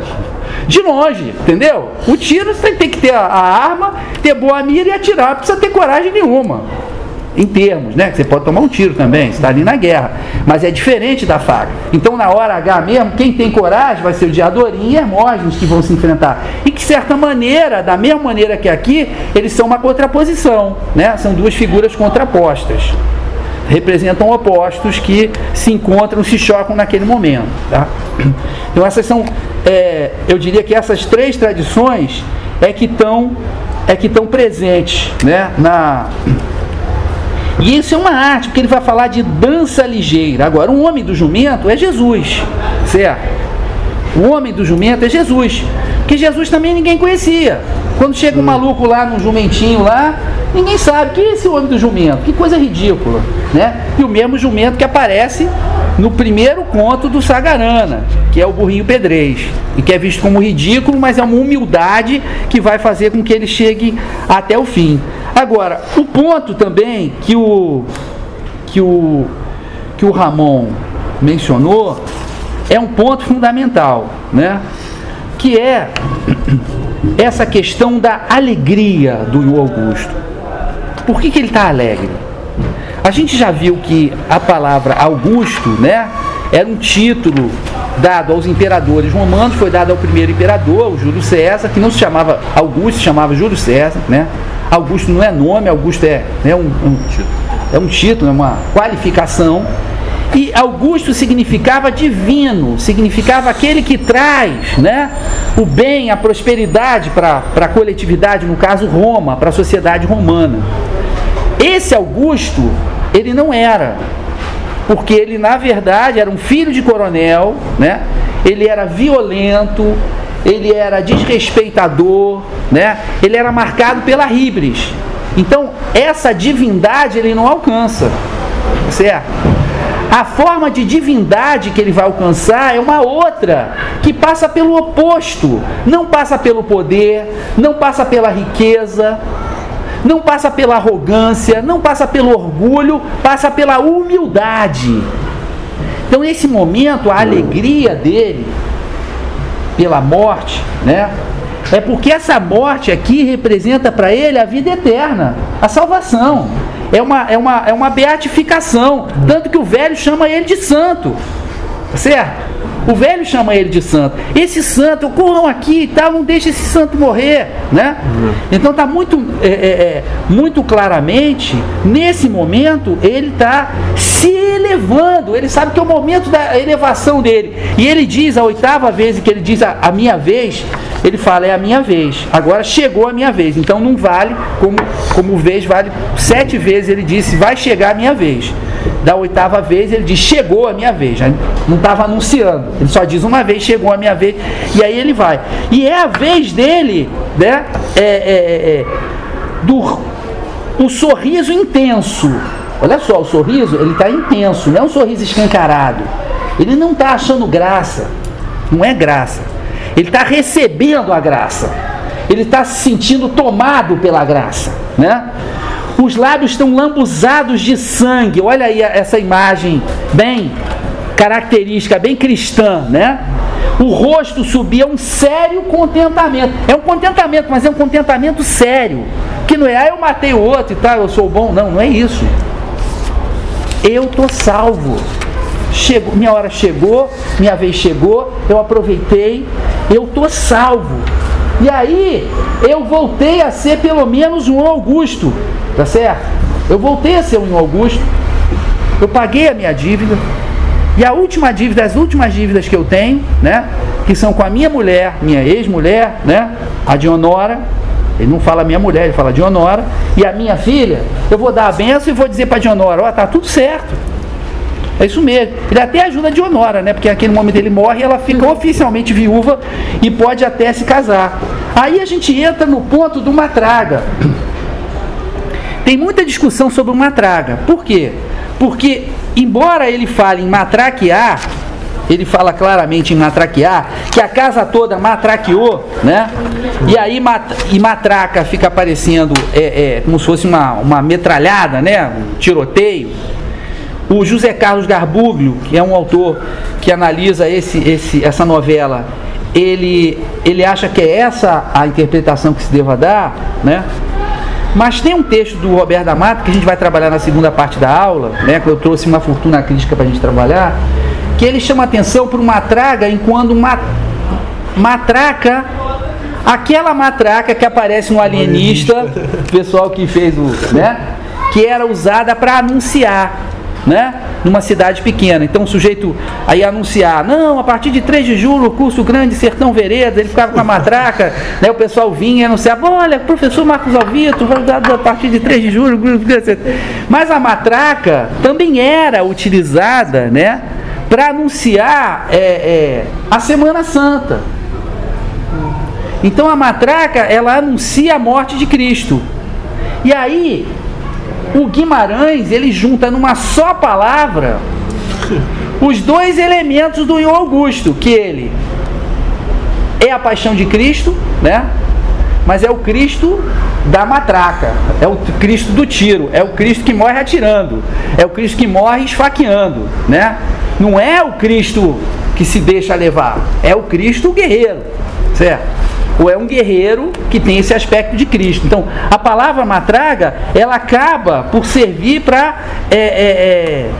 de longe, entendeu? O tiro você tem que ter a, arma, ter boa mira e atirar, não precisa ter coragem nenhuma. Em termos, né? Você pode tomar um tiro também, está ali na guerra. Mas é diferente da faca. Então, na hora H mesmo, quem tem coragem vai ser o Diadorim e Hermógenes que vão se enfrentar. E que, de certa maneira, da mesma maneira que aqui, eles são uma contraposição, né? São duas figuras contrapostas representam opostos que se encontram, se chocam naquele momento. Tá? Então essas são, é, eu diria que essas três tradições é que estão é que estão presentes, né, na e isso é uma arte, porque ele vai falar de dança ligeira. Agora, o homem do jumento é Jesus, certo? O homem do jumento é Jesus, que Jesus também ninguém conhecia. Quando chega um maluco lá num jumentinho lá, ninguém sabe que é esse homem do jumento, que coisa ridícula, né? E o mesmo jumento que aparece no primeiro conto do Sagarana, que é o burrinho pedrez, e que é visto como ridículo, mas é uma humildade que vai fazer com que ele chegue até o fim. Agora, o ponto também que o que o que o Ramon mencionou é um ponto fundamental, né? Que é essa questão da alegria do Augusto. Por que, que ele está alegre? A gente já viu que a palavra Augusto, né, era um título dado aos imperadores romanos, foi dado ao primeiro imperador, o Júlio César, que não se chamava Augusto, se chamava Júlio César, né? Augusto não é nome, Augusto é, né, um, um, é um título, é uma qualificação. E Augusto significava divino, significava aquele que traz né, o bem, a prosperidade para a coletividade, no caso Roma, para a sociedade romana. Esse Augusto, ele não era, porque ele na verdade era um filho de coronel, né? Ele era violento, ele era desrespeitador, né? Ele era marcado pela ribres. Então, essa divindade ele não alcança. Certo? A forma de divindade que ele vai alcançar é uma outra, que passa pelo oposto. Não passa pelo poder, não passa pela riqueza, não passa pela arrogância, não passa pelo orgulho, passa pela humildade. Então, nesse momento, a alegria dele pela morte, né, É porque essa morte aqui representa para ele a vida eterna, a salvação. É uma, é, uma, é uma beatificação. Tanto que o velho chama ele de santo. Certo? O velho chama ele de santo. Esse santo, corram aqui e tal, não deixe esse santo morrer, né? Então está muito, é, é, é, muito claramente, nesse momento, ele está se elevando. Ele sabe que é o momento da elevação dele. E ele diz, a oitava vez que ele diz a, a minha vez, ele fala, é a minha vez. Agora chegou a minha vez. Então não vale, como, como vez vale sete vezes, ele disse, vai chegar a minha vez da oitava vez, ele diz: Chegou a minha vez. Não estava anunciando. Ele só diz uma vez: Chegou a minha vez. E aí ele vai. E é a vez dele, né? É, é, é, é do o sorriso intenso. Olha só, o sorriso, ele está intenso, não é um sorriso escancarado. Ele não está achando graça. Não é graça. Ele está recebendo a graça. Ele está se sentindo tomado pela graça, né? os lábios estão lambuzados de sangue. Olha aí essa imagem bem característica, bem cristã, né? O rosto subia um sério contentamento. É um contentamento, mas é um contentamento sério. Que não é, ah, eu matei o outro e tal, eu sou bom. Não, não é isso. Eu tô salvo. Chegou, minha hora chegou, minha vez chegou, eu aproveitei, eu tô salvo. E aí eu voltei a ser pelo menos um Augusto. Tá certo? Eu voltei a ser um Augusto, eu paguei a minha dívida, e a última dívida, as últimas dívidas que eu tenho, né? Que são com a minha mulher, minha ex-mulher, né? A Dionora. Ele não fala minha mulher, ele fala Dionora. E a minha filha, eu vou dar a benção e vou dizer para Dionora, ó, oh, tá tudo certo. É isso mesmo. Ele até ajuda a Dionora, né? Porque naquele momento ele morre ela fica oficialmente viúva e pode até se casar. Aí a gente entra no ponto de uma traga. Tem muita discussão sobre o matraga. Por quê? Porque, embora ele fale em matraquear, ele fala claramente em matraquear, que a casa toda matraqueou, né? E aí mat e matraca fica aparecendo é, é, como se fosse uma, uma metralhada, né? Um tiroteio. O José Carlos Garbuglio, que é um autor que analisa esse, esse, essa novela, ele, ele acha que é essa a interpretação que se deva dar, né? Mas tem um texto do Roberto da Mata, que a gente vai trabalhar na segunda parte da aula, né, que eu trouxe uma fortuna crítica para a gente trabalhar, que ele chama atenção para uma traga enquanto uma matraca, aquela matraca que aparece no alienista, pessoal que fez o. Né, que era usada para anunciar né? Numa cidade pequena. Então o sujeito aí anunciar, não, a partir de 3 de julho, curso grande Sertão Vereda, ele ficava com a matraca, né? O pessoal vinha e anunciava, olha, professor Marcos Alvito, vai dar a partir de 3 de julho. Mas a matraca também era utilizada, né? Para anunciar é, é, a Semana Santa. Então a matraca, ela anuncia a morte de Cristo. E aí, o Guimarães, ele junta numa só palavra os dois elementos do Ion Augusto, que ele é a paixão de Cristo, né? Mas é o Cristo da matraca, é o Cristo do tiro, é o Cristo que morre atirando, é o Cristo que morre esfaqueando, né? Não é o Cristo que se deixa levar, é o Cristo guerreiro, certo? Ou é um guerreiro que tem esse aspecto de Cristo. Então, a palavra matraga, ela acaba por servir para é, é, é,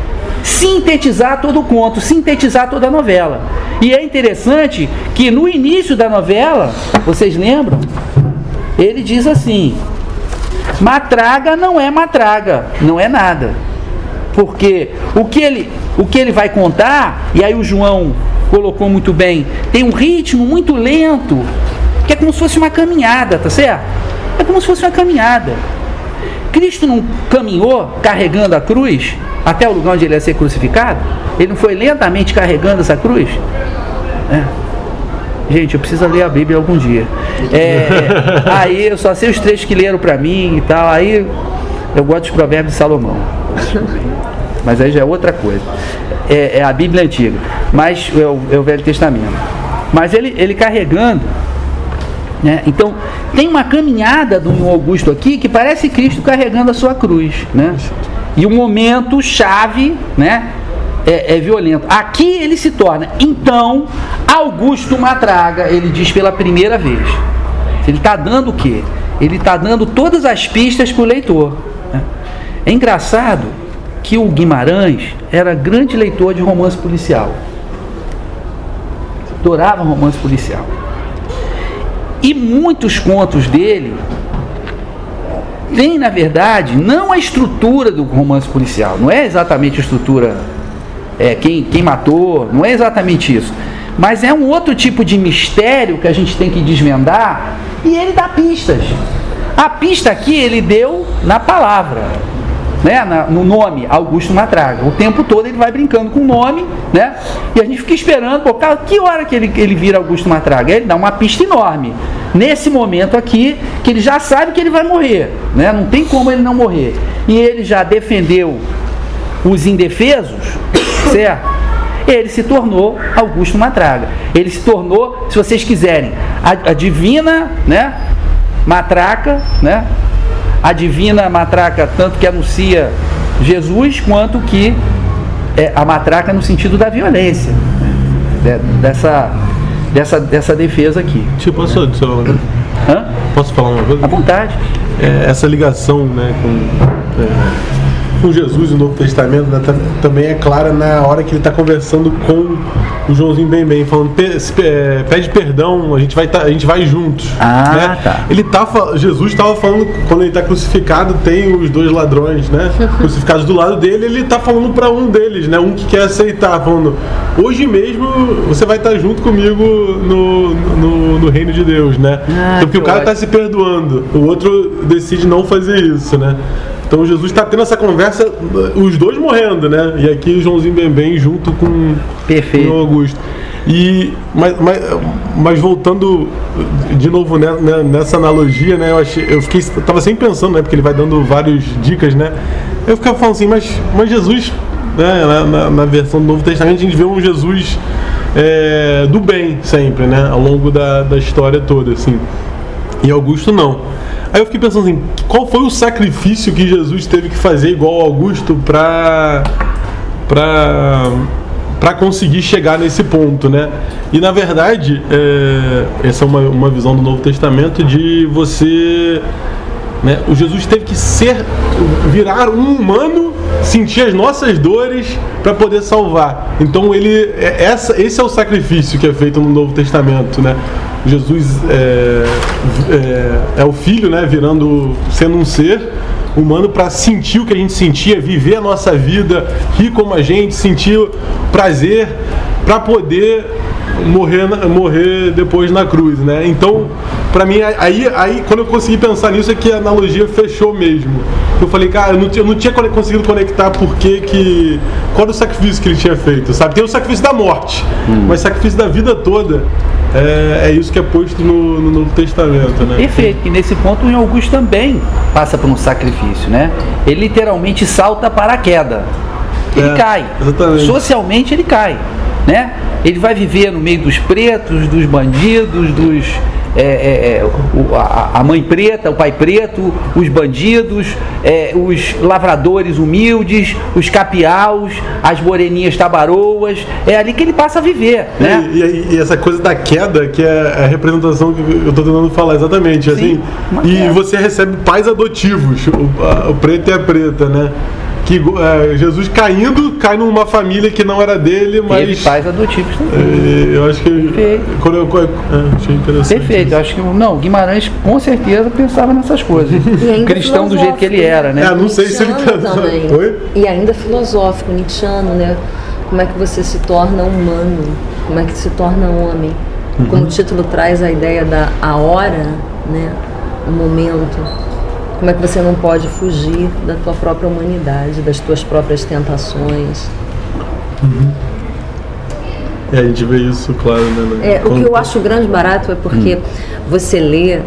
sintetizar todo o conto, sintetizar toda a novela. E é interessante que no início da novela, vocês lembram? Ele diz assim: matraga não é matraga, não é nada. Porque o que ele, o que ele vai contar, e aí o João colocou muito bem, tem um ritmo muito lento, que é como se fosse uma caminhada, tá certo? É como se fosse uma caminhada. Cristo não caminhou carregando a cruz até o lugar onde ele ia ser crucificado? Ele não foi lentamente carregando essa cruz? É. Gente, eu preciso ler a Bíblia algum dia. É, aí eu só sei os trechos que leram para mim e tal. Aí eu gosto dos provérbios de Salomão. Mas aí já é outra coisa. É, é a Bíblia antiga. Mas é o, é o Velho Testamento. Mas ele, ele carregando né? Então, tem uma caminhada do Augusto aqui que parece Cristo carregando a sua cruz. Né? E o momento chave né, é, é violento. Aqui ele se torna, então, Augusto Matraga, ele diz pela primeira vez. Ele está dando o quê? Ele está dando todas as pistas para o leitor. né? É engraçado que o Guimarães era grande leitor de romance policial. Adorava romance policial. E muitos contos dele têm, na verdade, não a estrutura do romance policial, não é exatamente a estrutura é, quem, quem matou, não é exatamente isso. Mas é um outro tipo de mistério que a gente tem que desvendar e ele dá pistas. A pista aqui ele deu na palavra, né? No nome, Augusto Matraga. O tempo todo ele vai brincando com o nome, né? E a gente fica esperando, pô, cara, que hora que ele, ele vira Augusto Matraga? Ele dá uma pista enorme. Nesse momento aqui, que ele já sabe que ele vai morrer, né? Não tem como ele não morrer. E ele já defendeu os indefesos, certo? Ele se tornou Augusto Matraga. Ele se tornou, se vocês quiserem, a, a divina, né? Matraca, né? A divina matraca tanto que anuncia Jesus quanto que é a matraca no sentido da violência, né? De- dessa, dessa, dessa defesa aqui. Tipo, posso coisa? Hã? Posso falar uma coisa? À vontade. É, essa ligação né, com, é, com Jesus e o Novo Testamento né, tam- também é clara na hora que ele está conversando com o Joãozinho Bem Bem, falando "Pe- se- é, pede perdão, a gente vai, tá- a gente vai juntos. Ah, né? tá. Ele tá, Jesus estava falando, quando ele está crucificado, tem os dois ladrões né, crucificados do lado dele, ele está falando para um deles, né, um que quer aceitar, falando, hoje mesmo você vai estar junto comigo no, no, no reino de Deus, né? Ah, Porque o cara está se perdoando, o outro decide não fazer isso, né? Então Jesus está tendo essa conversa, os dois morrendo, né? E aqui o Joãozinho Bembem junto com, Perfeito. com o Augusto. E, mas, mas, mas voltando de novo né, né, nessa analogia, né? Eu, achei, eu fiquei, eu tava sempre pensando, né? Porque ele vai dando várias dicas, né? Eu ficava falando assim, mas, mas Jesus, né? Na, na- na versão do Novo Testamento, a gente vê um Jesus é, do bem sempre, né? Ao longo da, da história toda, assim. E Augusto não. Aí eu fiquei pensando assim, qual foi o sacrifício que Jesus teve que fazer igual Augusto para para para conseguir chegar nesse ponto, né? E na verdade, é, essa é uma, uma visão do Novo Testamento de você né? O Jesus teve que ser, virar um humano, sentir as nossas dores para poder salvar. Então ele, é- essa, esse é o sacrifício que é feito no Novo Testamento, né? Jesus é, é, é o Filho, né? Virando, sendo um ser humano para sentir o que a gente sentia, viver a nossa vida, rir como a gente, sentir prazer, para poder morrer, morrer depois na cruz, né? Então, pra mim, aí, aí quando eu consegui pensar nisso é que a analogia fechou mesmo. Eu falei, cara, eu não, tinha- eu não tinha conseguido conectar porque que. Qual era o sacrifício que ele tinha feito, sabe? Tem o sacrifício da morte, mas o sacrifício da vida toda é, é isso que é posto no, no Novo Testamento, né? Perfeito. E nesse ponto o Augusto também passa por um sacrifício, né? Ele literalmente salta para a queda. Ele É, cai. exatamente. Socialmente ele cai, né? Ele vai viver no meio dos pretos, dos bandidos, dos é, é, é, o- a, a mãe preta, o pai preto, os bandidos, é, os lavradores humildes, os capiaus, as moreninhas tabaroas. É ali que ele passa a viver, né? E, e- e essa coisa da queda, que é a representação que eu tô tentando falar exatamente, assim. uma E você recebe pais adotivos, o, a- o preto e a preta, né? Que é, Jesus caindo, cai numa família que não era dele, mas. pais adotivos também. é, eu acho que. Perfeito. Quando eu, é, achei interessante. Perfeito, eu acho que não, Guimarães com certeza pensava nessas coisas. E Cristão do jeito que ele era, né? É, não sei se ele tá- também. Oi? E ainda filosófico, Nietzscheano, né? Como é que você se torna humano? Como é que se torna homem? Uhum. Como o título traz a ideia da a hora, né? O momento. Como é que você não pode fugir da tua própria humanidade, das tuas próprias tentações? É, a gente vê isso, claro, né? É, o que eu acho grande barato é porque você lê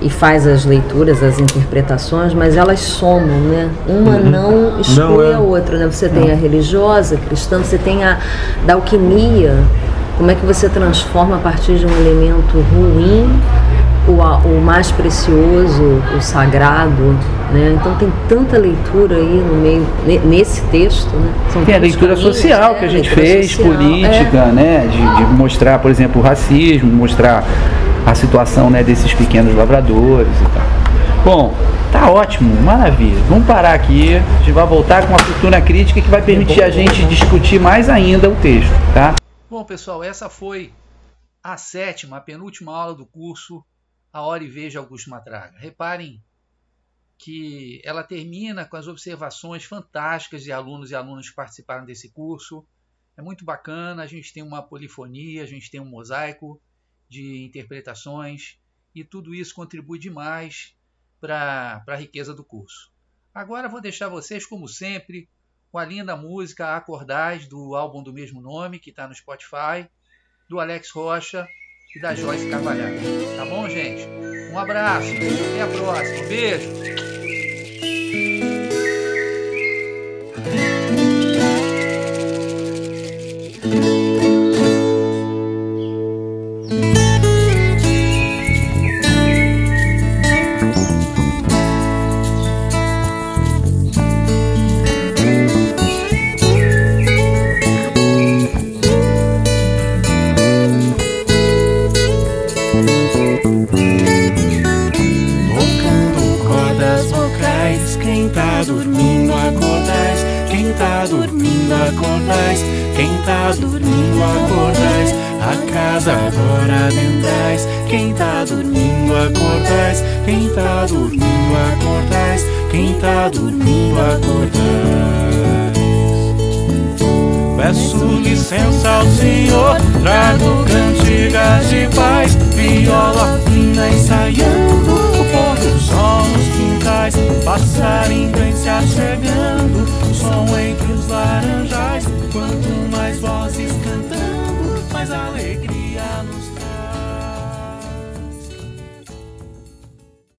e faz as leituras, as interpretações, mas elas somam, né? Uma não exclui Não, é. a outra, né? Você tem a religiosa, a cristã, você tem a da alquimia. Como é que você transforma a partir de um elemento ruim o, o mais precioso, o sagrado, né? Então tem tanta leitura aí no meio ne- nesse texto, né? São Tem a leitura caminhos, social é, que a gente leitura fez, social, política, é. né? De, de mostrar, por exemplo, o racismo, mostrar a situação né, desses pequenos lavradores e tal. Bom, tá ótimo, maravilha. Vamos parar aqui, a gente vai voltar com uma cultura crítica que vai permitir a gente discutir mais ainda o texto, tá? Bom, pessoal, essa foi a sétima, a penúltima aula do curso A Hora e Veja Augusto Matraga. Reparem que ela termina com as observações fantásticas de alunos e alunas que participaram desse curso. É muito bacana, a gente tem uma polifonia, a gente tem um mosaico de interpretações e tudo isso contribui demais para a riqueza do curso. Agora vou deixar vocês, como sempre, com a linda música Acordais do álbum do mesmo nome, que está no Spotify, do Alex Rocha e da Joyce Carvalhal. Tá bom, gente? Um abraço, até a próxima, beijo!